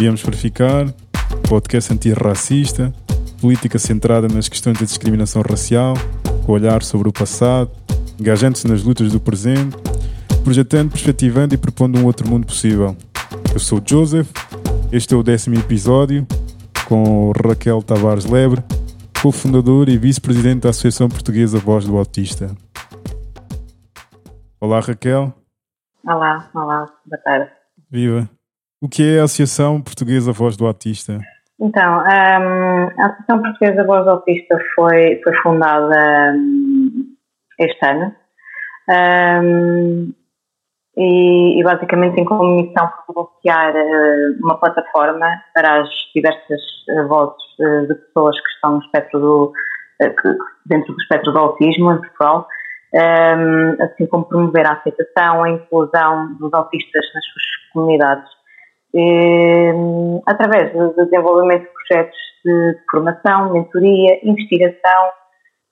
Viemos para ficar, podcast antirracista, política centrada nas questões da discriminação racial, com olhar sobre o passado, engajando-se nas lutas do presente, projetando, perspectivando e propondo um outro mundo possível. Eu sou o Joseph, este é o décimo episódio, com Raquel Tavares Lebre, cofundador e vice-presidente da Associação Portuguesa Voz do Autista. Olá, Raquel. Olá, olá, boa tarde. Viva. O que é a Associação Portuguesa Voz do Autista? Então, um, a Associação Portuguesa Voz do Autista foi, foi fundada um, este ano. Um, e, e, basicamente tem como missão providenciar uh, uma plataforma para as diversas uh, vozes uh, de pessoas que estão no espectro do, que, dentro do espectro do autismo em Portugal, assim como promover a aceitação, a inclusão dos autistas nas suas comunidades através do desenvolvimento de projetos de formação, mentoria, investigação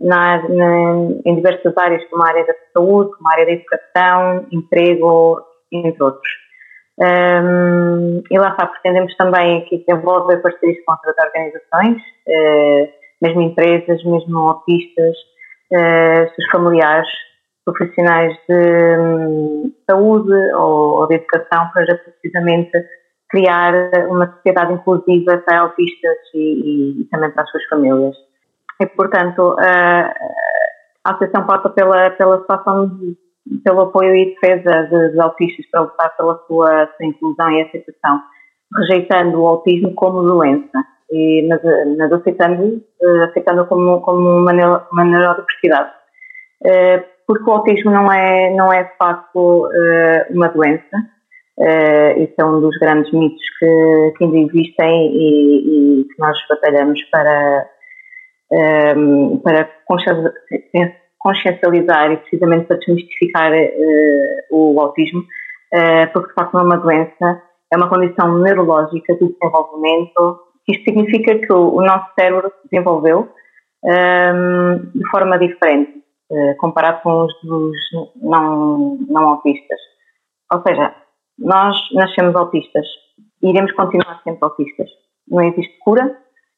na, na, em diversas áreas, como a área da saúde, como a área da educação, emprego, entre outros. Um, e lá está, pretendemos também aqui desenvolver parcerias com outras organizações, uh, mesmo empresas, mesmo autistas, uh, seus familiares, profissionais de um, saúde ou, ou, de educação, para precisamente criar uma sociedade inclusiva para autistas e, e, também para as suas famílias. E, portanto, a, a Associação passa pela, pela situação, de, pelo apoio e defesa dos de autistas para lutar pela sua, sua, inclusão e aceitação, rejeitando o autismo como doença, e, mas, mas aceitando, aceitando como, como uma, uma neurodiversidade. Porque o autismo não é, não é de facto uma doença, Uh, isso é um dos grandes mitos que, que ainda existem e, e, que nós batalhamos para, um, ehm, para consciencializar e precisamente para desmistificar uh, o autismo, uh, porque de facto não é uma doença, é uma condição neurológica do desenvolvimento. Isto significa que o, o nosso cérebro se desenvolveu um, ehm, de forma diferente, comparado com os dos não, não autistas. Ou seja, nós nascemos autistas e iremos continuar sempre autistas. Não existe cura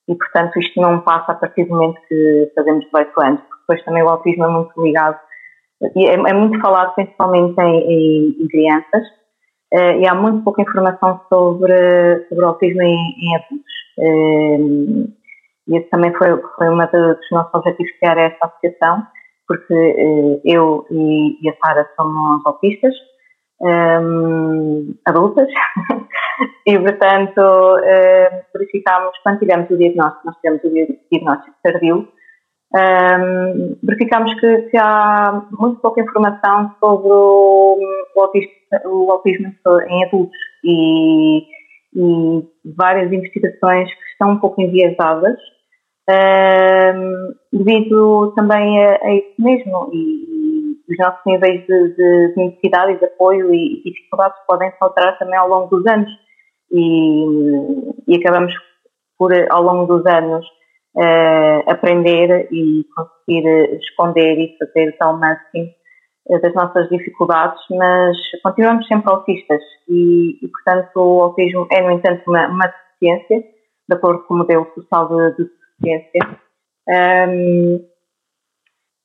e, portanto, isto não passa a partir do momento que fazemos 18 anos, porque depois também o autismo é muito ligado é, é muito falado principalmente em, em, em crianças uh, e há muito pouca informação sobre, sobre autismo em, em adultos. Uh, e esse também foi, foi um dos nossos objetivos criar esta associação, porque uh, eu e, e a Sara somos autistas, um, adultas. E, portanto, uh, verificámos, quando tivemos o diagnóstico, nós tivemos o diagnóstico tardio, um, verificámos que, há muito pouca informação sobre o, o, autismo, o autismo, em adultos e, e, várias investigações que estão um pouco enviesadas. Um, devido também a, a, isso mesmo e, os nossos níveis de, de, de necessidade e de apoio e, e dificuldades podem se alterar também ao longo dos anos e, e acabamos por, ao longo dos anos, uh, aprender e conseguir esconder e fazer tal máximo eh, das nossas dificuldades, mas continuamos sempre autistas e, e, portanto, o autismo é, no entanto, uma, uma deficiência, de acordo com o modelo social de, de deficiência. Um,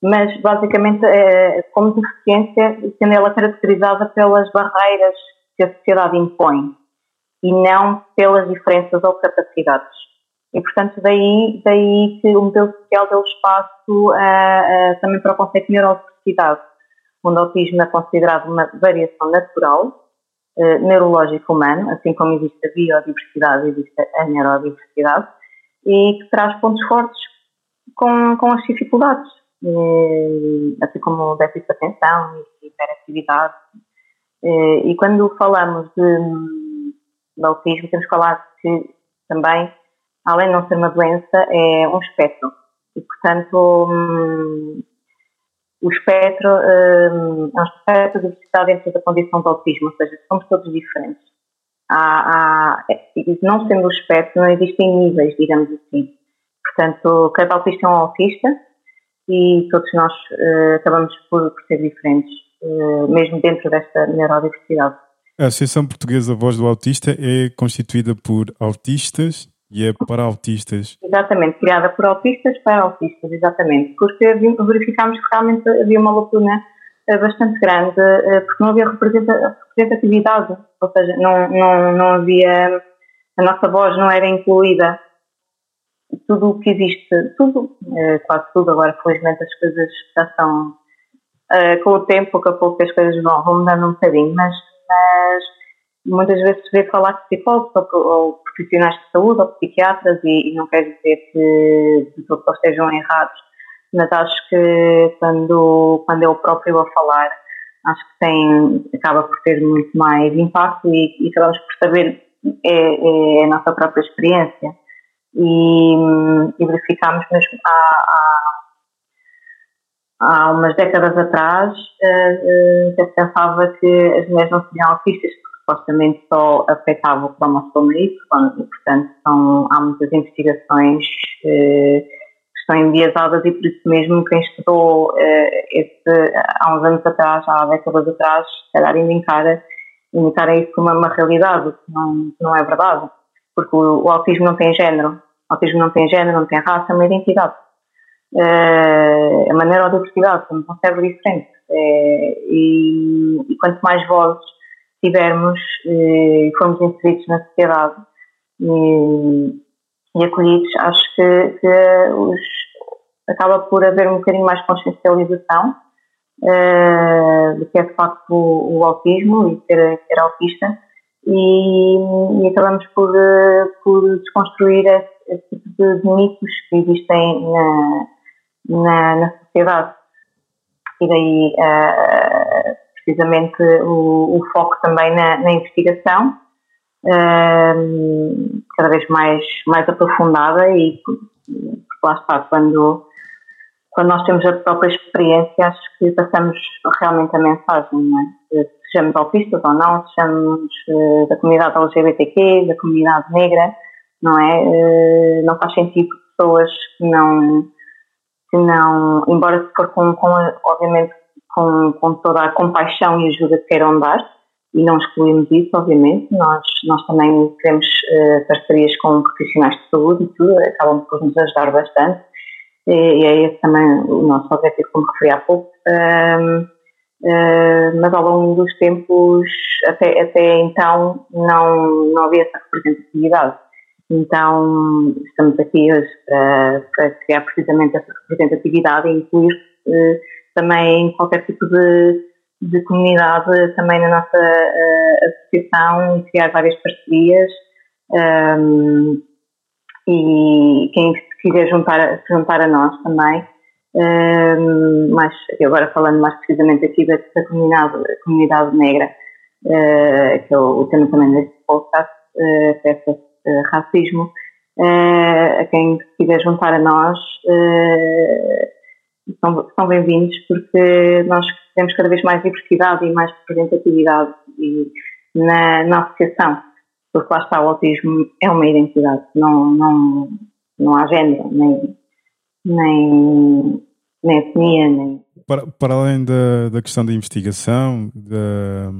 mas basicamente é, como deficiência, sendo ela caracterizada pelas barreiras que a sociedade impõe e não pelas diferenças ou capacidades. E, portanto, daí, daí que o modelo social deu espaço uh, uh, também para o conceito de neurodiversidade, onde o autismo é considerado uma variação natural, uh, neurológico humano, assim como existe a biodiversidade, existe a neurodiversidade, e que traz pontos fortes com, com as dificuldades assim como déficit de atenção e hiperatividade. E quando falamos de, de autismo, temos falar que também, além de não ser uma doença, é um espectro. E, portanto, hum, o espectro hum, é um espectro de diversidade dentro da condição de autismo, ou seja, somos todos diferentes. Há, há, não sendo o espectro, não existem níveis, digamos assim. Portanto, cada autista é um autista, e todos nós uh, acabamos por, por, ser diferentes, uh, mesmo dentro desta neurodiversidade. A Associação Portuguesa Voz do Autista é constituída por autistas e é para autistas. Exatamente, criada por autistas para autistas, exatamente. Porque verificámos que realmente havia uma lacuna eh, bastante grande, porque não havia representatividade, ou seja, não, não, não havia, a nossa voz não era incluída. Tudo o que existe, tudo, eh, quase tudo, agora felizmente as coisas já estão, com o tempo, pouco a pouco as coisas vão, vão mudando um bocadinho, mas, mas muitas vezes se vê falar de psicólogos ou, ou, profissionais de saúde ou psiquiatras e, e não quer dizer que de todos estejam errados, mas acho que quando, quando é o próprio a falar, acho que tem, acaba por ter muito mais impacto e, e acabamos por saber é, é, a nossa própria experiência. E, e verificámos mesmo há, há, há umas décadas atrás, uh, uh, pensava que as mulheres não seriam autistas supostamente só afetava o cromossoma Y, e, portanto, são, há muitas investigações eh, que estão enviesadas e por isso mesmo quem estudou esse, há uns anos atrás, há décadas atrás, se calhar ainda encara, isso como uma realidade, que não, não é verdade, porque o, o, autismo não tem género, autismo não tem género, não tem raça, é uma identidade. Uh, a maneira ou a diversidade, somos um cérebro diferente. Uh, e, e, quanto mais vozes tivermos e eh, formos inseridos na sociedade e, e acolhidos, acho que, que os, acaba por haver um bocadinho mais consciencialização uh, do que é de facto o, o autismo e ser, ser autista e, e, acabamos por, por desconstruir esse, esse tipo de, de, mitos que existem na, na, na sociedade. E daí uh, precisamente o, o foco também na, na investigação, uh, cada vez mais, mais aprofundada e lá está, quando, quando nós temos a própria experiência, acho que passamos realmente a mensagem, não é? Sejamos autistas ou não, sejamos uh, da comunidade LGBTQ, da comunidade negra, não é? Uh, não faz sentido pessoas que não, que não, embora se for com, com obviamente com, com toda a compaixão e ajuda que queiram dar, e não excluímos isso, obviamente. Nós, nós também queremos uh, parcerias com profissionais de saúde e tudo, acabam por nos ajudar bastante, e, e é esse também o nosso objetivo, como referi há pouco. Uh, mas ao longo dos tempos, até, até então, não, não havia essa representatividade. Então, estamos aqui hoje para, para criar precisamente essa representatividade e incluir uh, também qualquer tipo de, de comunidade também na nossa uh, associação criar várias parcerias um, e quem quiser juntar, se juntar a nós também um, mas agora falando mais precisamente aqui da, da comunidade, comunidade negra uh, que é o, o, tema também deste podcast uh, peça uh, racismo uh, a quem quiser juntar a nós são, são bem-vindos porque nós temos cada vez mais diversidade e mais representatividade e na, na associação, porque lá está, o autismo é uma identidade, não, não, não há género, nem, nem, etnia, nem... Para, para além da, da questão da investigação da,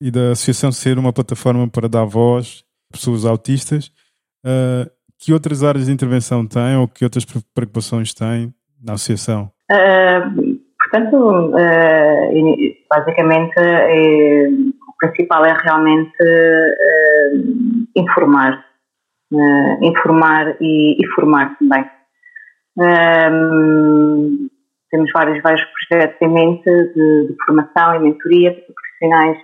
e da associação ser uma plataforma para dar voz a pessoas autistas, uh, que outras áreas de intervenção tem ou que outras preocupações tem na associação? Uh, portanto, uh, basicamente, é, o principal é realmente uh, informar. informar e, e, formar também. Temos vários, vários projetos em mente de, de formação e mentoria para profissionais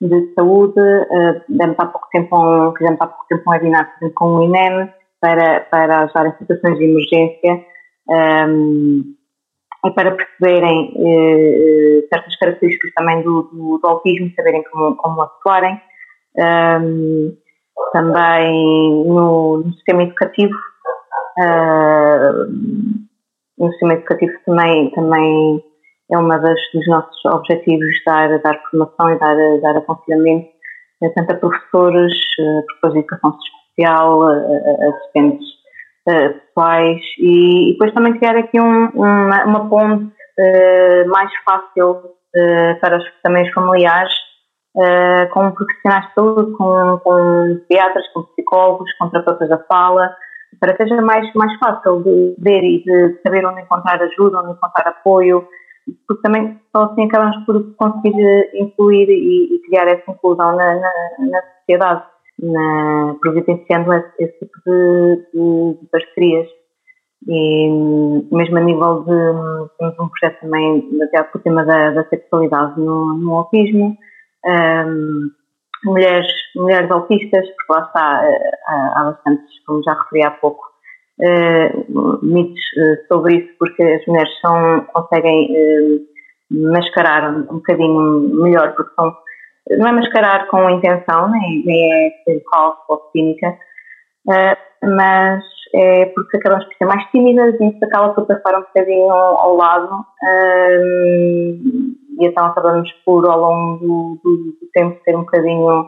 de saúde. Uh, demos há pouco tempo um, fizemos há pouco tempo um webinar com o INEM para, para ajudar em situações de emergência um, e para perceberem uh, certas características também do, do, do, autismo, saberem como, como atuarem. Um, também no, no, sistema educativo, uh, no sistema educativo também, também é uma das dos nossos objetivos dar, dar formação e dar, dar aconselhamento tanto a professores, professores de educação especial, assistentes pessoais e, e, depois também criar aqui um, uma, uma, ponte uh, mais fácil uh, para os, também os familiares uh, com profissionais de saúde, com, com psiquiatras, com psicólogos, com terapeutas da fala, para que seja mais, mais fácil de ver e de saber onde encontrar ajuda, onde encontrar apoio, porque também só assim acabamos por conseguir incluir e, e criar essa inclusão na, na, na sociedade, na, providenciando esse, esse tipo de, de, de, parcerias. E mesmo a nível de. temos um projeto também baseado o tema da, da sexualidade no, no autismo. Um, mulheres, mulheres autistas, porque lá está, eh, há, bastantes, como já referi há pouco, uh, mitos uh, sobre isso, porque as mulheres são, conseguem mascarar um, bocadinho melhor, porque são, não é mascarar com intenção, nem, é ser falso ou cínica, mas é porque acabamos por ser mais tímidas e isso acaba por passar um bocadinho ao lado e então acabamos por, ao longo do, do, tempo, ser um bocadinho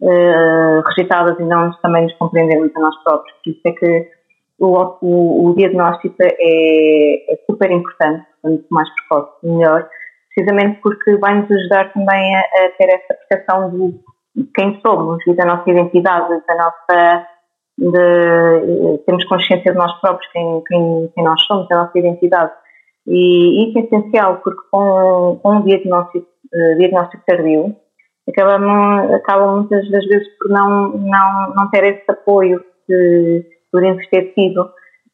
uh, rejeitadas e não também nos compreendermos a nós próprios. Por isso é que o, o, o diagnóstico é, é, super importante, quanto mais precoce, melhor, precisamente porque vai-nos ajudar também a, a, ter essa percepção de quem somos e da nossa identidade, da nossa. De, consciência de nós próprios, quem, quem, quem nós somos, da nossa identidade. E isso é essencial, porque com, com um diagnóstico, uh, diagnóstico tardio, acabam muitas das vezes por não, não, não ter esse apoio que poderíamos ter tido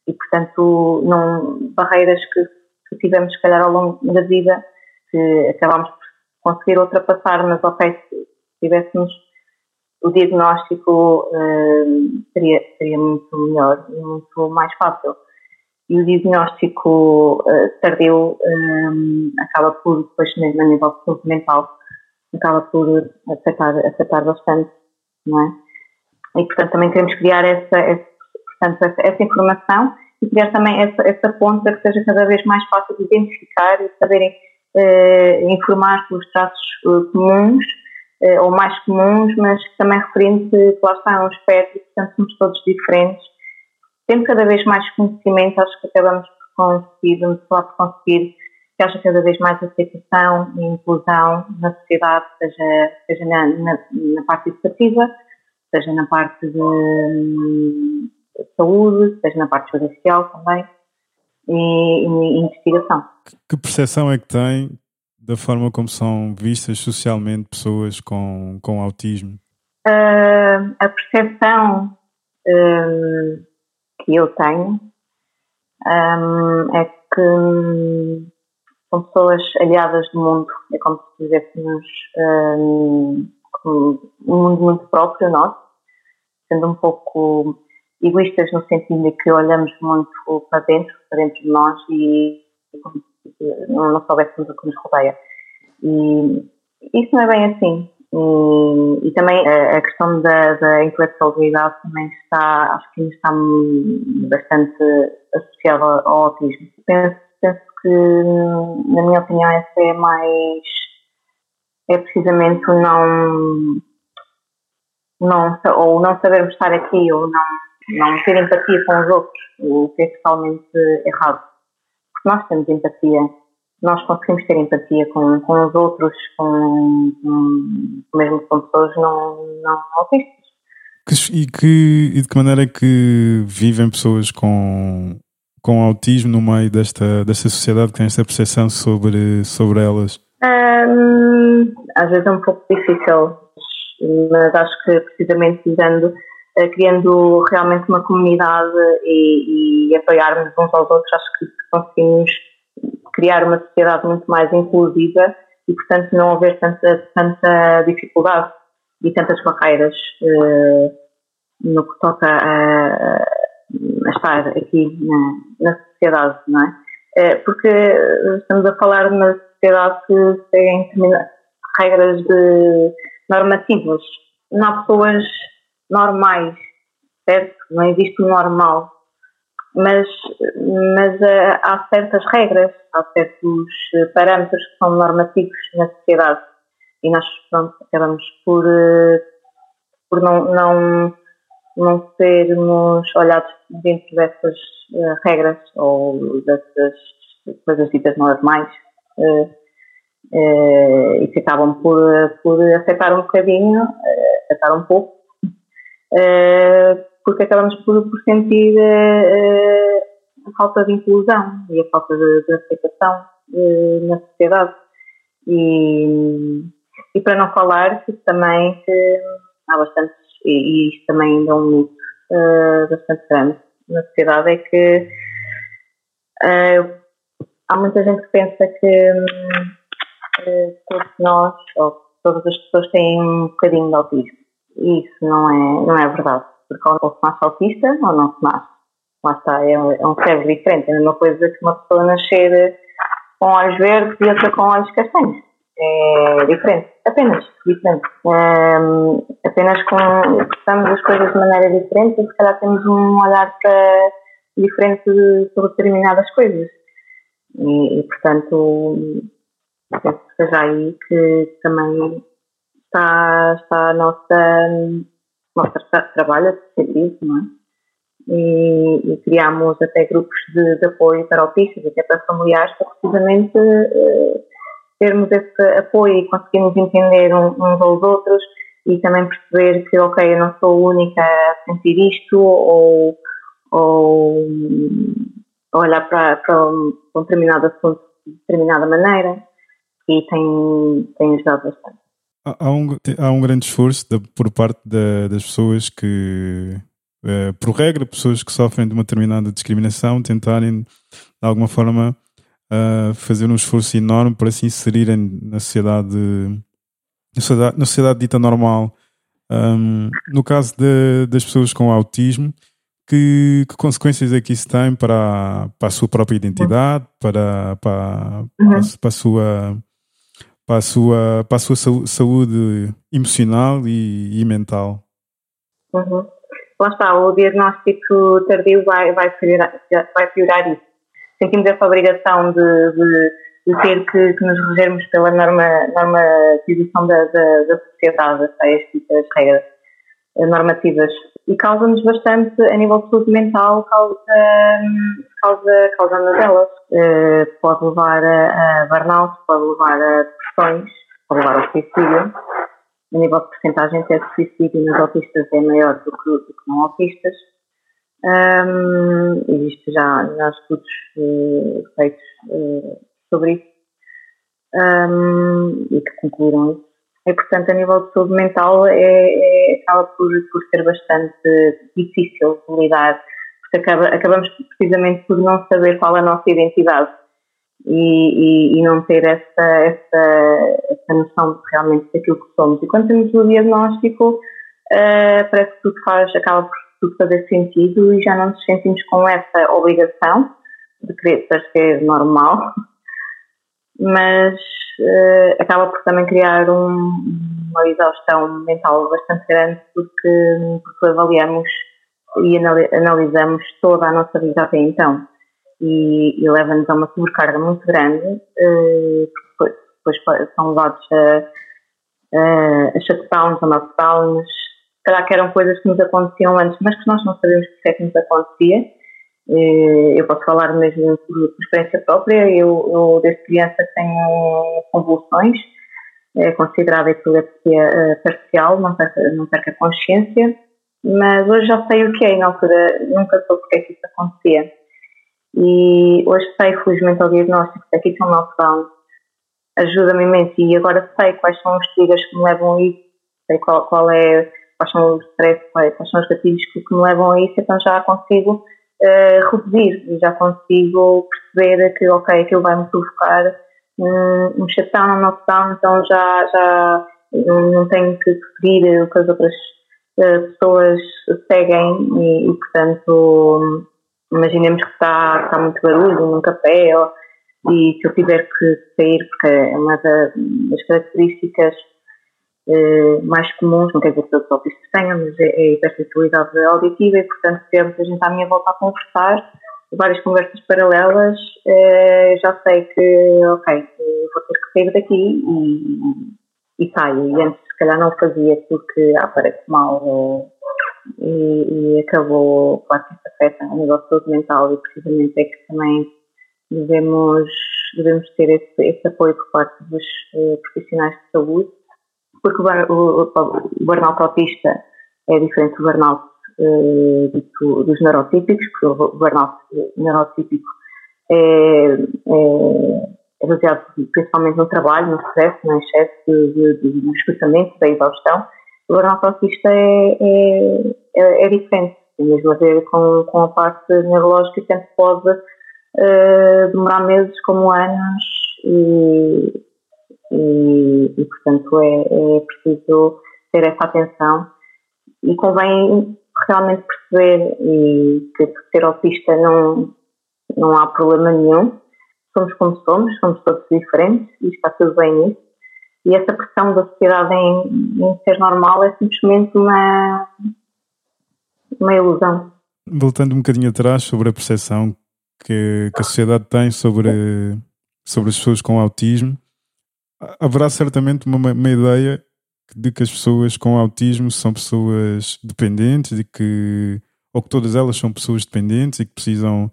e, portanto, não, barreiras que, que tivemos, se calhar, ao longo da vida, que acabamos por conseguir ultrapassar, mas, ok, se tivéssemos o diagnóstico, uh, seria, seria muito melhor e muito mais fácil e o diagnóstico uh, tardio um, acaba por, depois mesmo a nível de saúde mental, acaba por afetar, afetar bastante, não é? E portanto também queremos criar essa, essa, portanto, essa, essa informação e criar também essa, essa ponte para que seja cada vez mais fácil de identificar e saberem uh, informar sobre os traços uh, comuns ou mais comuns, mas também referindo que lá está é um espectro, portanto somos todos diferentes tendo cada vez mais conhecimento, acho que acabamos por conseguir, por conseguir que haja cada vez mais aceitação e inclusão na sociedade, seja, seja na, na, na parte educativa, seja na parte de, de, saúde, seja na parte judicial também e, e investigação. Que percepção é que tem da forma como são vistas socialmente pessoas com, com autismo? Uh, a percepção uh, que eu tenho um, é que são pessoas aliadas do mundo, é como se dizéssemos um, um mundo muito próprio nosso, sendo um pouco egoístas no sentido de que olhamos muito para dentro, para dentro de nós e, e não soubéssemos o que nos rodeia. E isso não é bem assim. E, também a, a questão da, da, intelectualidade também está, acho que ainda está bastante associada ao autismo. Penso, penso que, na minha opinião, essa é mais. é precisamente o não. não ou não sabermos estar aqui, ou não, não ter empatia com os outros, o que é totalmente errado. Porque nós temos empatia nós conseguimos ter empatia com, com os outros, com, com, mesmo com pessoas não, não autistas. E, que, e de que maneira é que vivem pessoas com, com autismo no meio desta, desta sociedade que tem esta percepção sobre, sobre elas? Um, às vezes é um pouco difícil, mas acho que precisamente dando, eh, criando realmente uma comunidade e, e apoiarmos uns aos outros, acho que conseguimos criar uma sociedade muito mais inclusiva e, portanto, não haver tanta, tanta dificuldade e tantas barreiras uh, no que toca a, a estar aqui na, na, sociedade, não é? Uh, porque estamos a falar de uma sociedade que tem regras de normativas. Não há pessoas normais, certo? Não existe o normal mas, mas uh, há certas regras, há certos eh, parâmetros que são normativos na sociedade. E nós pronto, acabamos por, uh, por não, não, não sermos olhados dentro dessas regras ou dessas coisas ditas normais e que acabam por, por afetar um bocadinho, afetar um pouco, porque acabamos por, por sentir a falta de inclusão e a falta de, de aceitação na sociedade. E, e para não falar que também que há bastante, e, e isto também ainda é um mito bastante grande na sociedade, é que há muita gente que pensa que todos nós, ou todas as pessoas têm um bocadinho de autismo. E isso não é, não é verdade. Porque ou nasce autista ou não se nasce. Lá está, é, é um cérebro diferente. É a mesma coisa que uma pessoa nascer com olhos verdes e outra com olhos castanhos. É diferente, apenas diferente. É, apenas com, expressamos as coisas de maneira diferente e se calhar temos um olhar para, diferente sobre determinadas coisas. E, e portanto, penso que seja aí que também está, está a nossa, nosso trabalho a ser isso, não é? E, e criámos até grupos de, de, apoio para autistas, até para familiares, para precisamente uh, termos esse apoio e conseguirmos entender uns aos outros e também perceber que, ok, eu não sou a única a sentir isto ou, ou olhar para, para um determinado assunto de determinada maneira e tem, tem ajudado bastante. Há um, há um grande esforço por parte da, das pessoas que, uh, por regra, pessoas que sofrem de uma determinada discriminação, tentarem de alguma forma uh, fazer um esforço enorme para se inserirem na sociedade, na sociedade, na sociedade dita normal. Um, no caso de, das pessoas com autismo, que, que, consequências é que isso tem para, para a sua própria identidade, para, para, uhum. para, para a sua para a sua, para a sua saúde emocional e, e mental. Uhum. Lá está, o diagnóstico tardio vai, vai, piorar, vai piorar isso. Sentimos essa obrigação de, de, de ter que, que, nos regermos pela norma, normatização da, da, da sociedade, as regras normativas. E causa-nos bastante, a nível de saúde mental, causa, causa, causa delas. Uh, pode levar a, a burnout, pode levar a depressões, pode levar ao suicídio. A nível de porcentagem até de suicídio nos autistas é maior do que, do que não autistas. Um, existe já, já estudos uh, feitos uh, sobre isso um, e que concluíram isso. E, portanto, a nível de saúde mental, é, é, acaba por, por ser bastante difícil de lidar, porque acaba, acabamos precisamente por não saber qual é a nossa identidade e, e, e não ter essa, essa, essa noção de realmente daquilo que somos. E quando temos o diagnóstico, uh, parece que tudo faz, acaba por tudo fazer sentido e já não nos sentimos com essa obrigação de querer ser normal, mas uh, acaba por também criar um, uma exaustão mental bastante grande porque, porque avaliamos e analisamos toda a nossa vida até então e, e leva-nos a uma sobrecarga muito grande uh, depois, depois são levados a, a, shutdowns, a knockdowns será que eram coisas que nos aconteciam antes mas que nós não sabemos porque é que nos acontecia eh, eu posso falar mesmo por, experiência própria. Eu, eu, desde criança, tenho convulsões, é considerada epilepsia eh, parcial, não perca, não perca consciência, mas hoje já sei o que é, na altura nunca soube porque é que isso acontecia. E hoje sei, felizmente, ao diagnóstico, é um meltdown, ajuda-me imenso. E agora sei quais são os triggers que me levam a isso, sei qual, qual é, quais são os stress, quais, são os gatilhos que, me levam a isso, então já consigo uh, reduzir. Já consigo perceber que, ok, aquilo vai me provocar um, um shutdown, um knockdown, então já, já não, não tenho que seguir o que as outras uh, pessoas seguem. E, e, portanto, imaginemos que está, está muito barulho num café ou, e se eu tiver que sair, porque é uma das características eh, mais comuns, não quer dizer que todos os autistas tenham, mas é, é a hipersensibilidade auditiva e, portanto, se muita gente à minha volta a conversar, várias conversas paralelas, eh, já sei que, ok, vou ter que sair daqui e, e saio. E antes, se calhar, não fazia porque ah, parece mal e, e, acabou, claro que isso afeta a nível de saúde mental e precisamente é que também devemos devemos ter esse, esse apoio por parte dos uh, profissionais de saúde, porque o, o, o burnout autista é diferente do burnout uh, dos neurotípicos, porque o burnout neurotípico é, é, é baseado principalmente no trabalho, no stress, no excesso de, de, de, de esgotamento, da exaustão. O autista é, é, é, é diferente, tem mesmo a ver com, com a parte neurológica e sempre pode uh, demorar meses como anos e, e, e portanto é, é preciso ter essa atenção e convém realmente perceber e que ser autista não, não há problema nenhum. Somos como somos, somos todos diferentes e está tudo bem nisso. E essa pressão da sociedade em, em ser normal é simplesmente uma, uma ilusão. Voltando um bocadinho atrás sobre a percepção que, que a sociedade tem sobre, sobre as pessoas com autismo, haverá certamente uma, uma ideia de que as pessoas com autismo são pessoas dependentes e que ou que todas elas são pessoas dependentes e que precisam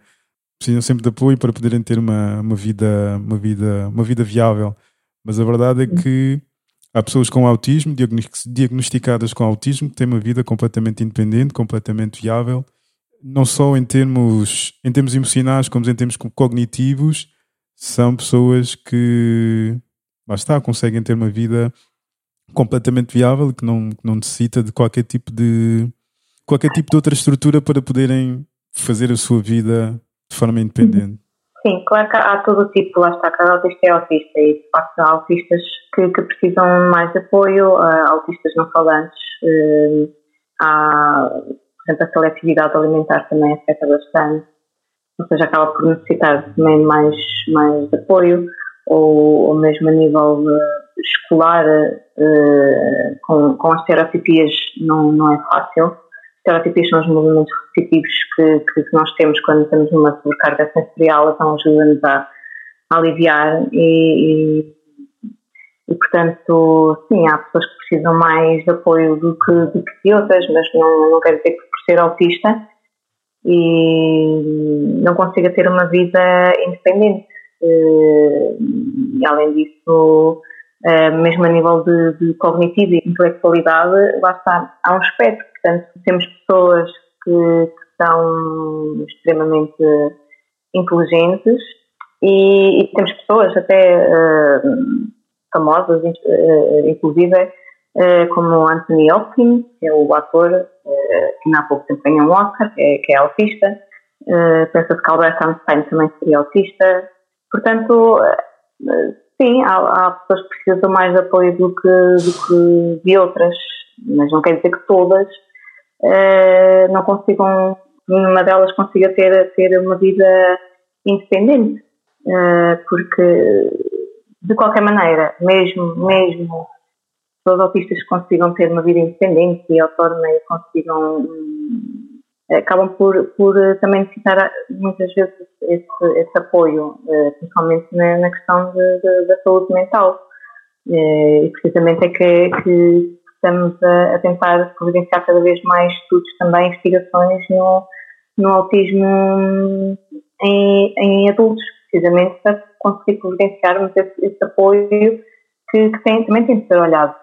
precisam sempre de apoio para poderem ter uma, uma vida uma vida uma vida viável mas a verdade é que há pessoas com autismo diagnosticadas com autismo que têm uma vida completamente independente completamente viável não só em termos em termos emocionais como em termos cognitivos são pessoas que lá está conseguem ter uma vida completamente viável que não, que não necessita de qualquer tipo de qualquer tipo de outra estrutura para poderem fazer a sua vida de forma independente. Sim, claro que há todo o tipo, lá está, cada autista é autista e de facto há autistas que, que precisam mais de apoio, há autistas não falantes, eh, há, por exemplo, a seletividade alimentar também afeta bastante, ou seja, acaba por necessitar também mais, mais apoio, ou, ou mesmo a nível escolar uh, com, com as estereotipias não, não é fácil. Estereotipias são os movimentos repetitivos que, que nós temos quando estamos numa sobrecarga sensorial, então ajuda-nos a, a, aliviar e, e, e, portanto, sim, há pessoas que precisam mais de apoio do que, do que outras, mas não, não quer dizer que por ser autista e não consiga ter uma vida independente. Eh, e além disso, eh, mesmo a nível de, de cognitivo e intelectualidade, lá está, há um espectro. Portanto, temos pessoas que, que são extremamente inteligentes e, e, temos pessoas até uh, famosas, uh, inclusive, uh, como Anthony Hopkins, que é o ator que há pouco tempo ganhou um Oscar, que é, que é autista. Pensa-se que Albert Einstein também seria autista. Portanto, sim, há, há, pessoas que precisam mais de apoio do que, do que de outras, mas não quer dizer que todas uh, não consigam, nenhuma delas consiga ter, ter uma vida independente, uh, porque de qualquer maneira, mesmo, mesmo os autistas consigam ter uma vida independente e autónoma e consigam acabam por, por eh, também necessitar eh, muitas vezes esse, esse apoio, eh, principalmente na, na questão de, de, da saúde mental. E precisamente é que, que estamos a, a, tentar providenciar cada vez mais estudos também, investigações no, no autismo em, em adultos, precisamente para conseguir providenciarmos esse, esse apoio que, que tem, também tem de ser olhado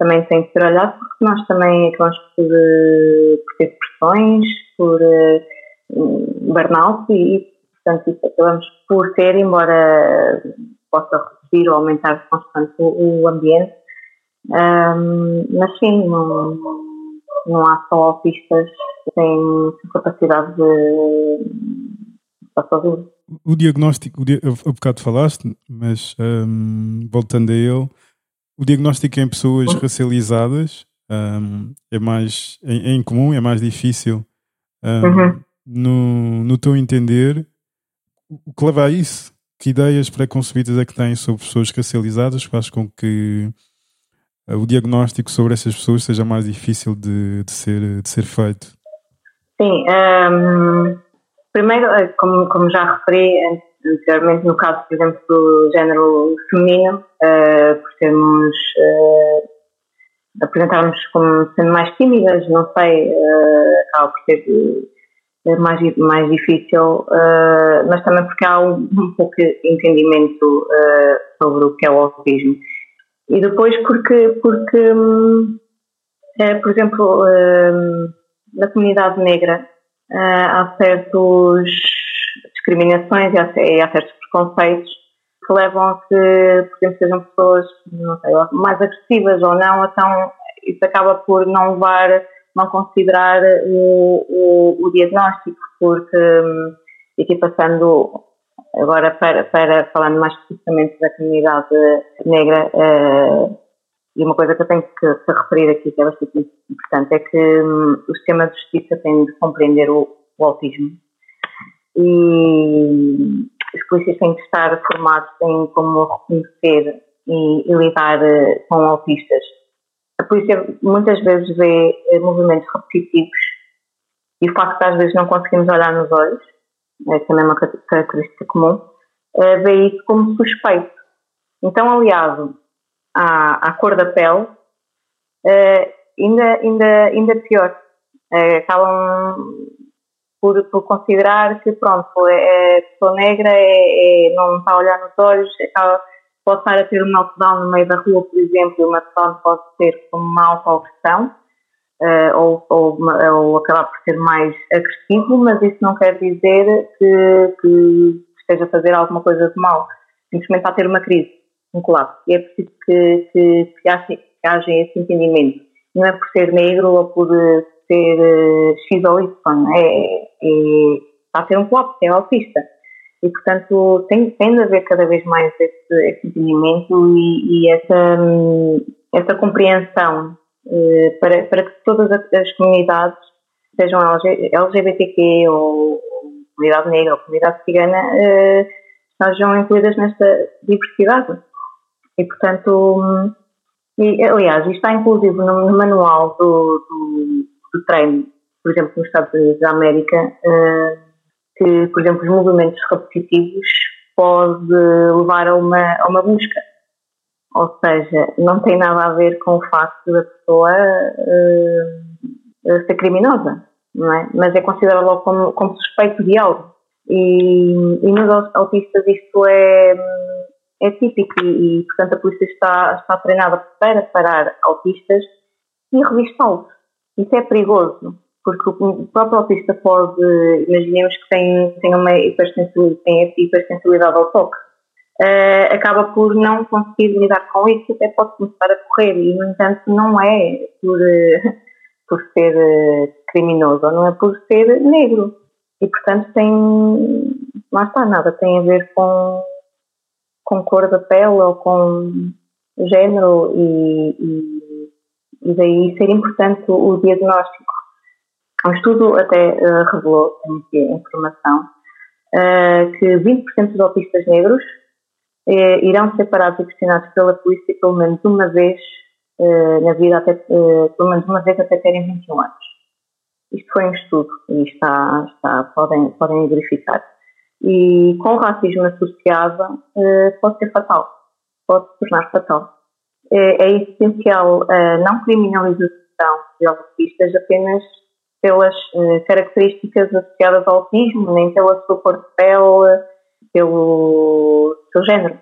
também tem que ser olhado porque nós também acabamos por, por ter depressões, por uh, burnout e, portanto, isso acabamos por ter, embora possa reduzir ou aumentar constante o, o ambiente. Um, mas sim, não, não há só autistas que têm capacidade de estar sozinhos. O diagnóstico, o, bocado falaste, mas um, voltando a ele, o diagnóstico em pessoas racializadas um, é mais é, é incomum, é mais difícil. Um, uhum. no, no teu entender, o que leva a isso? Que ideias preconcebidas é que têm sobre pessoas racializadas que faz com que o diagnóstico sobre essas pessoas seja mais difícil de, de, ser, de ser feito? Sim, um, primeiro, eh, como, como já referi anteriormente, no caso, por exemplo, do género feminino, uh, por sermos, uh, apresentarmos como sendo mais tímidas, não sei, uh, acaba por ser mais, mais difícil, uh, mas também porque há um, um pouco de entendimento uh, sobre o que é o autismo. E depois porque, porque um, é, por exemplo, um, na comunidade negra há certas discriminações e há, certos preconceitos que levam a que, por exemplo, sejam pessoas sei, mais agressivas ou não, então isso acaba por não levar não considerar o, o, o diagnóstico, porque, hum, aqui passando agora para, para falando mais especificamente da comunidade negra, uh, e uma coisa que eu tenho que, que, referir aqui, que é bastante importante, é que um, o sistema de justiça tem de compreender o, o autismo. E os polícias têm que estar formados em como reconhecer e, e lidar uh, com autistas a polícia muitas vezes vê eh, movimentos repetitivos e o facto de às vezes não conseguimos olhar nos olhos, é também uma característica comum, é, vê isso como suspeito. Então, aliado à, à cor da pele, é, ainda, ainda, ainda pior. É, acabam por, por, considerar que, pronto, é, é pessoa negra, é, é, não está a olhar nos olhos, acaba pode estar a ter um meltdown no meio da rua, por exemplo, e o meltdown pode ser como uma autoagressão, uh, ou, ou, ou, acabar por ser mais agressivo, mas isso não quer dizer que, que esteja a fazer alguma coisa de mal. Simplesmente está a ter uma crise, um colapso. E é preciso que, que, que, haja, que haja esse entendimento. Não é por ser negro ou por ser uh, X ou Y, é, é, está a ter um colapso, é autista e, portanto, tem, tem de haver cada vez mais esse, esse entendimento e, e essa, essa compreensão eh, para, para que todas as comunidades, sejam LGBTQ ou, comunidade negra ou comunidade cigana, eh, sejam incluídas nesta diversidade. E, portanto, e, aliás, isto está inclusive no, no manual do, do, do, treino, por exemplo, nos Estados Unidos da América. Eh, que, por exemplo, os movimentos repetitivos pode levar a uma, a uma busca. Ou seja, não tem nada a ver com o facto da pessoa uh, ser criminosa, não é? Mas é considerado logo como, como suspeito de algo. E, e nos autistas isto é, é típico e, portanto, a polícia está, está treinada para parar autistas e revistá-los. Isso é perigoso, porque o próprio autista pode, imaginemos que tem, tem uma hipersensibilidade, tem hipersensibilidade ao toque, uh, acaba por não conseguir lidar com isso, até pode começar a correr, e no entanto não é por, uh, por ser uh, criminoso, não é por ser negro, e portanto tem, não está nada, tem a ver com, com cor da pele ou com género, e, e, e daí ser importante o diagnóstico. Um estudo até revelou, tenho aqui a informação, que 20% dos autistas negros uh, irão ser parados e questionados pela polícia pelo menos uma vez na vida, até, pelo menos uma vez até terem 21 anos. Isto foi um estudo e está, está, podem, podem verificar. E com o racismo associado pode ser fatal, pode se tornar fatal. É, essencial a não criminalização de autistas apenas pelas características associadas ao autismo, nem pela sua cor de pele, pelo seu género.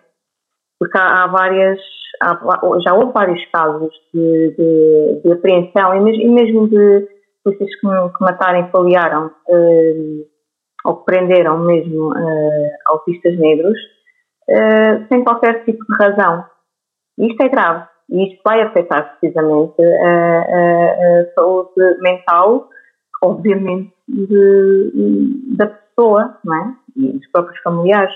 Porque há, há várias, há, já houve vários casos de, de, de apreensão e mesmo, e mesmo de polícias que, que mataram e faliaram uh, ou que prenderam mesmo uh, autistas negros sem qualquer tipo de razão. Isto é grave. E isto vai afetar precisamente a, a, a saúde mental obviamente, de, da pessoa, não é? E dos próprios familiares,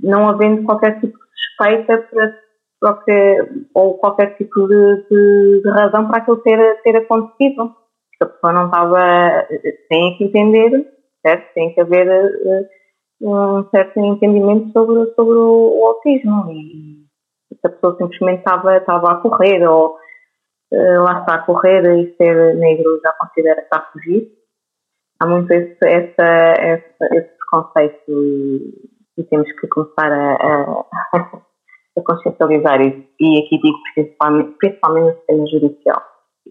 não havendo qualquer tipo de suspeita para qualquer, ou qualquer tipo de, de, de, razão para aquilo ter, ter acontecido. Se a pessoa não estava, tem que entender, certo? Tem que haver uh, um certo entendimento sobre, sobre o, o autismo e se a pessoa simplesmente estava, estava a correr ou uh, lá está a correr e ser negro já considera que está a fugir, há muito esse, essa, essa, esse preconceito e, temos que começar a, a, a consciencializar isso. E aqui digo principalmente, principalmente no sistema judicial.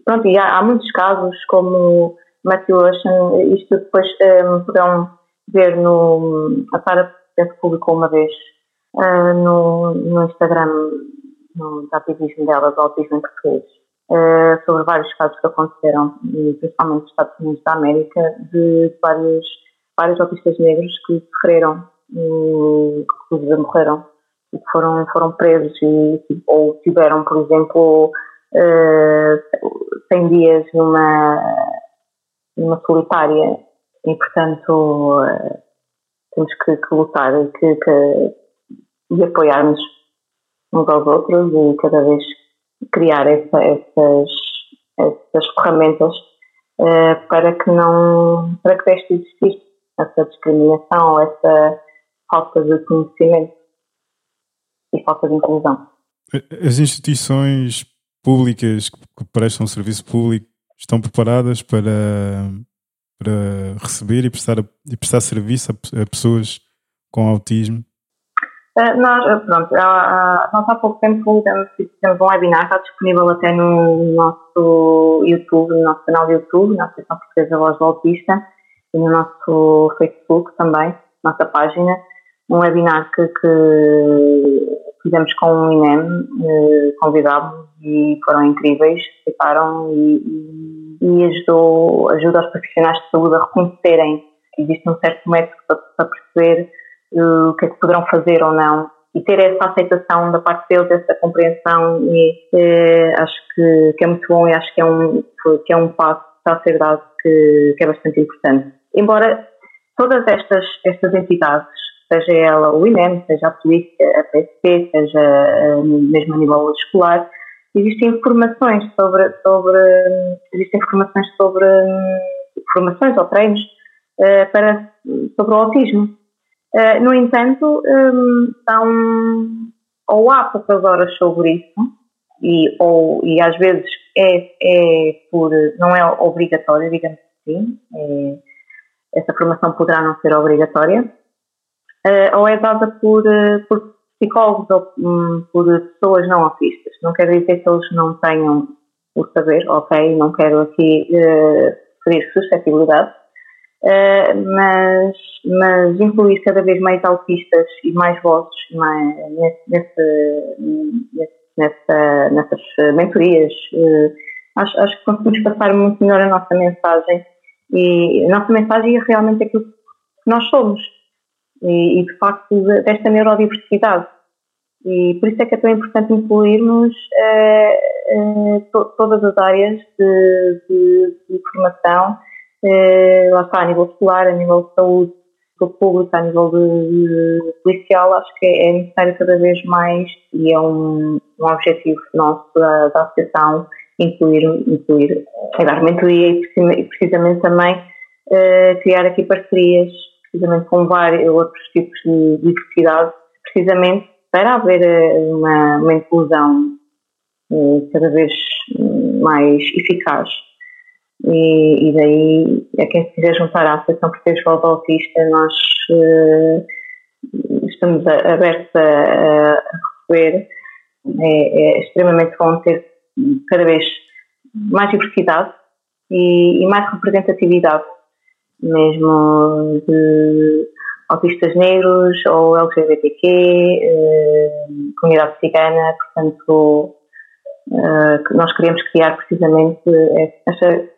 Pronto, e há, há muitos casos como Matthew Ocean, isto depois um, poderão ver no. A Sara publicou uma vez uh, no, no Instagram no, ativismo dela, do autismo em português, uh, sobre vários casos que aconteceram, principalmente nos Estados Unidos da América, de vários, vários autistas negros que sofreram, que morreram, e que foram, foram presos e, ou tiveram, por exemplo, uh, 100 dias numa, numa solitária e, portanto, uh, temos que, que lutar e, que, que, e apoiar-nos uns aos outros e cada vez criar essa, essas, essas ferramentas uh, para que não para que deixe de existir essa discriminação, essa falta de conhecimento e falta de inclusão. As instituições públicas que prestam serviço público estão preparadas para, para receber e prestar, e prestar serviço a, a pessoas com autismo? Uh, nós, pronto, há, nós há pouco tempo temos, temos um webinar, está disponível até no nosso YouTube, no nosso canal de YouTube, na Associação Portuguesa Voz do Autista, e no nosso Facebook também, nossa página, um webinar que, que fizemos com o INEM, eh, convidámos e foram incríveis, aceitaram e, e, ajudou, ajuda os profissionais de saúde a reconhecerem que existe um certo método para, para perceber o que é que poderão fazer ou não e ter essa aceitação da parte deles, essa compreensão e eh, acho que, que, é muito bom e acho que é um, que é um passo que está a ser dado que, que é bastante importante. Embora todas estas, estas entidades seja ela o INEM, seja a polícia, a PSP, seja eh, mesmo a nível escolar, existem informações sobre, sobre existem informações sobre formações ou treinos para, sobre o autismo. Uh, no entanto, um, são, ou há poucas horas sobre isso, e, ou, e às vezes é, é por, não é obrigatório, digamos assim, é, essa formação poderá não ser obrigatória, uh, ou é dada por, uh, por psicólogos ou um, por pessoas não autistas. Não quer dizer que eles não tenham o saber, ok? Não quero aqui uh, referir suscetibilidade, mas, mas incluir cada vez mais autistas e mais vozes mais, nesse, nesse, nessa, nessas mentorias. Uh, acho, acho que conseguimos passar muito melhor a nossa mensagem e a nossa mensagem é realmente aquilo que nós somos e, e de facto desta neurodiversidade. E por isso é que é tão importante incluirmos eh, eh, to, todas as áreas de, de, de formação, eh, lá está, a nível escolar, a nível de saúde, público, a nível de, de, policial, acho que é necessário cada vez mais, e é um, um objetivo nosso da, da associação, incluir, incluir a dar mentoria e precisamente também criar aqui parcerias precisamente com vários outros tipos de diversidade, precisamente para haver eh, uma, uma inclusão eh, cada vez mais eficaz. E, e, daí, a quem se quiser juntar à Associação Portuguesa Volta Autista, nós uh, estamos abertos a, a, receber. É, é, extremamente bom ter cada vez mais diversidade e, e mais representatividade mesmo de autistas negros ou LGBTQ, eh, comunidade cigana, portanto, eh, nós queremos criar precisamente esta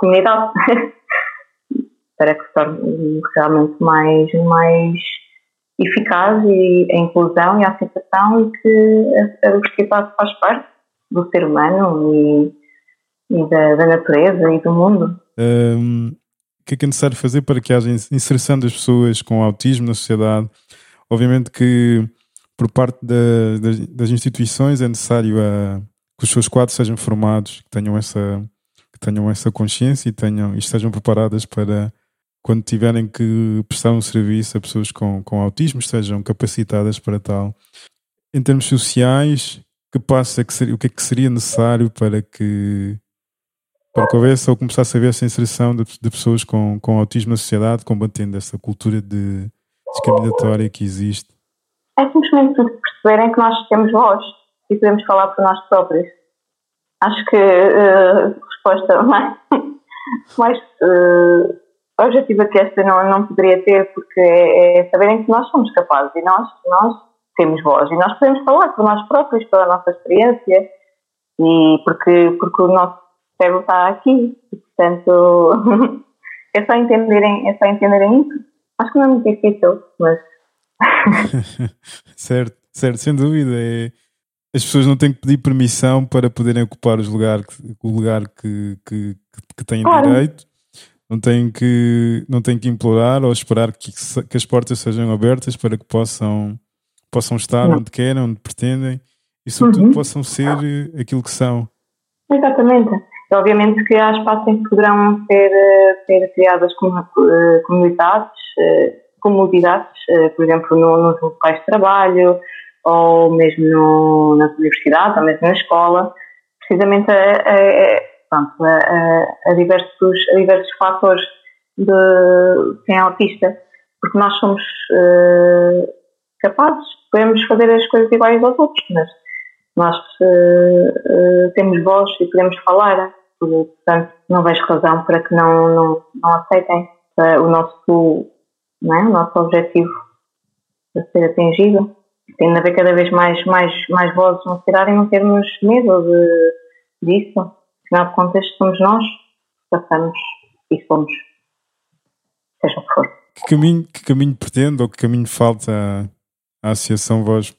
comunidade para que se torne realmente mais, mais eficaz e a inclusão e a aceitação e que a, diversidade faz parte do ser humano e, e da, da, natureza e do mundo. Um, que é que é necessário fazer para que haja inserção das pessoas com autismo na sociedade? Obviamente que por parte da, das, das, instituições é necessário a, ah, que os seus quadros sejam formados, que tenham essa, tenham essa consciência e, tenham, e estejam preparadas para quando tiverem que prestar um serviço a pessoas com, com autismo, estejam capacitadas para tal. Em termos sociais, que é que seria, o que é que seria necessário para que para que houvesse ou começasse a haver essa inserção de, de, pessoas com, com autismo na sociedade, combatendo essa cultura de discriminatória que existe? É simplesmente perceberem que nós temos voz e podemos falar por nós próprios. Acho que uh, resposta mais, mais uh, objetivo que esta não, não poderia ter, porque é, é saberem que nós somos capazes e nós, nós temos voz e nós podemos falar por nós próprios, pela nossa experiência e porque, porque o nosso cérebro está aqui e, portanto, é só entenderem, é só entenderem isso. Acho que não é muito difícil, mas. certo, certo, sem dúvida. É, as pessoas não têm que pedir permissão para poderem ocupar os lugar, o lugar que, que, que têm claro. direito. Não têm, que, não têm que implorar ou esperar que, que as portas sejam abertas para que possam, possam estar não. onde querem, onde pretendem e, sobretudo, uhum. possam ser aquilo que são. Exatamente. Obviamente que há espaços em que poderão ser, eh, ser criadas eh, comunidades, eh, comunidades, por exemplo, no, nos locais de trabalho, ou mesmo no, nas universidades, ou mesmo na escola, precisamente a, a, pronto, a, a diversos, a diversos fatores de quem é autista, porque nós somos uh, capazes, podemos fazer as coisas iguais aos outros, mas nós uh, temos voz e podemos falar portanto não vejo razão para que não, não, não aceitem o nosso não é? o nosso objetivo a ser atingido. Tem de haver cada vez mais, mais, mais vozes na sociedade e não termos medo de, disso. Afinal de contas, somos nós que passamos e somos, seja o que for. Que caminho, que caminho pretende ou que caminho falta a Associação, Voz,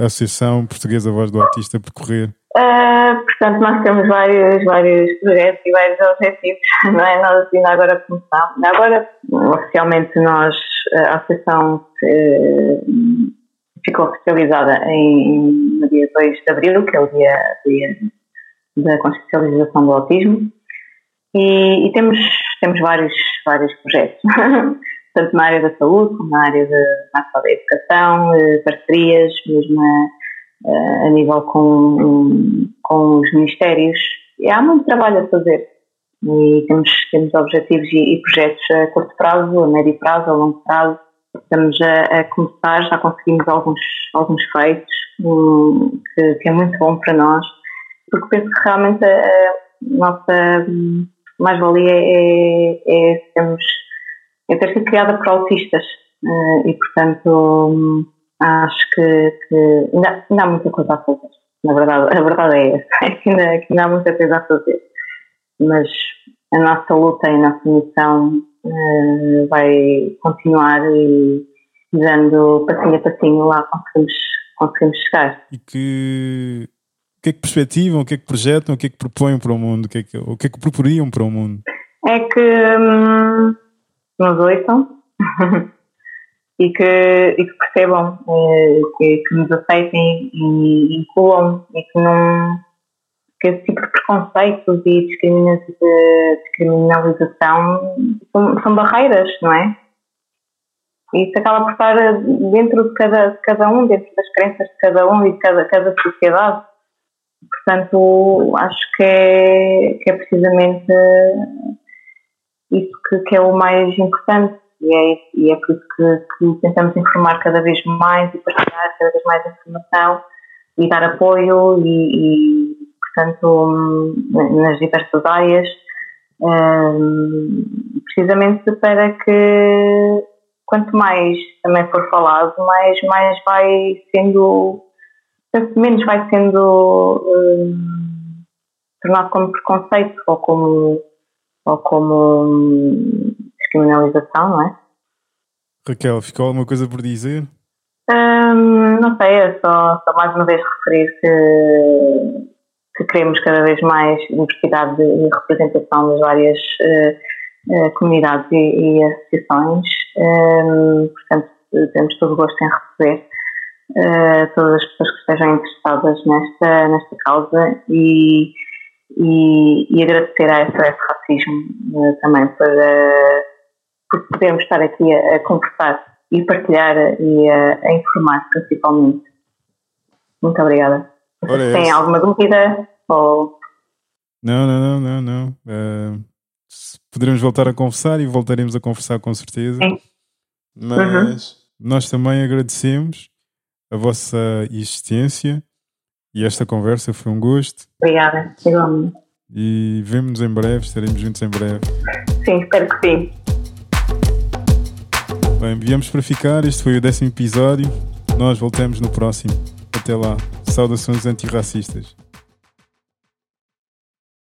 a Associação Portuguesa Voz do Artista percorrer? Uh, portanto, nós temos vários, vários projetos e vários objetivos, não é? Nós ainda agora começamos. Agora, oficialmente, nós, a Associação uh, ficou oficializada em, no dia 2 de Abril, que é o dia, dia da consciencialização do autismo, e, e, temos, temos vários, vários projetos, tanto na área da saúde como na área de, na área da educação, eh, parcerias, mesmo a, a nível com, com os ministérios. E há muito trabalho a fazer e temos, temos objetivos e, e projetos a curto prazo, a médio prazo, a longo prazo. Estamos a, a começar, já conseguimos alguns, alguns feitos, um, que, que, é muito bom para nós, porque penso que realmente a, a nossa mais-valia é, é, termos, é ter sido criada por autistas uh, e, portanto, acho que, que ainda, ainda, há muita coisa a fazer. Na verdade, a verdade é essa, é que ainda, que ainda há muita coisa a fazer. Mas a nossa luta e a nossa missão uh, vai continuar e dando passinho a passinho lá conseguimos, conseguimos chegar. E que o que é que perspectivam, o que é que projetam, o que é que propõem para o mundo, o que é que, o que, é que proporiam para o mundo? É que hum, nos ouçam e, que, e que percebam, eh, que, que, nos aceitem e incluam e que não que esse tipo de preconceitos e descriminalização são, são barreiras, não é? E isso acaba por estar dentro de cada, de cada um, dentro das crenças de cada um e de cada, cada sociedade. Portanto, acho que é, que é precisamente isso que, que, é o mais importante e é, e é por isso que, que, tentamos informar cada vez mais e partilhar cada vez mais informação e dar apoio e, e portanto, nas diversas áreas, um, precisamente para que quanto mais também for falado, mais, mais vai sendo menos vai sendo um, tornado como preconceito ou como, ou como descriminalização, não é? Raquel, ficou alguma coisa por dizer? Um, não sei, é só, só mais uma vez referir que, que queremos cada vez mais diversidade e representação das várias uh, comunidades e, e associações. Um, portanto, temos todo o gosto em receber uh, todas as pessoas que estejam interessadas nesta, nesta causa e, e, e agradecer a SOS Racismo uh, também para, por podermos estar aqui a, a conversar e partilhar e a, a, informar principalmente. Muito obrigada. Olha, Tem alguma dúvida? Ou... Não, não, não, não, não. Uh, poderemos voltar a conversar e voltaremos a conversar com certeza. Sim. Mas uhum. nós também agradecemos a vossa existência e esta conversa foi um gosto. Obrigada, igualmente. E vemo-nos em breve, estaremos juntos em breve. Sim, espero que sim. Bem, viemos para ficar. Este foi o décimo episódio. Nós voltamos no próximo. Até lá. Saudações antirracistas.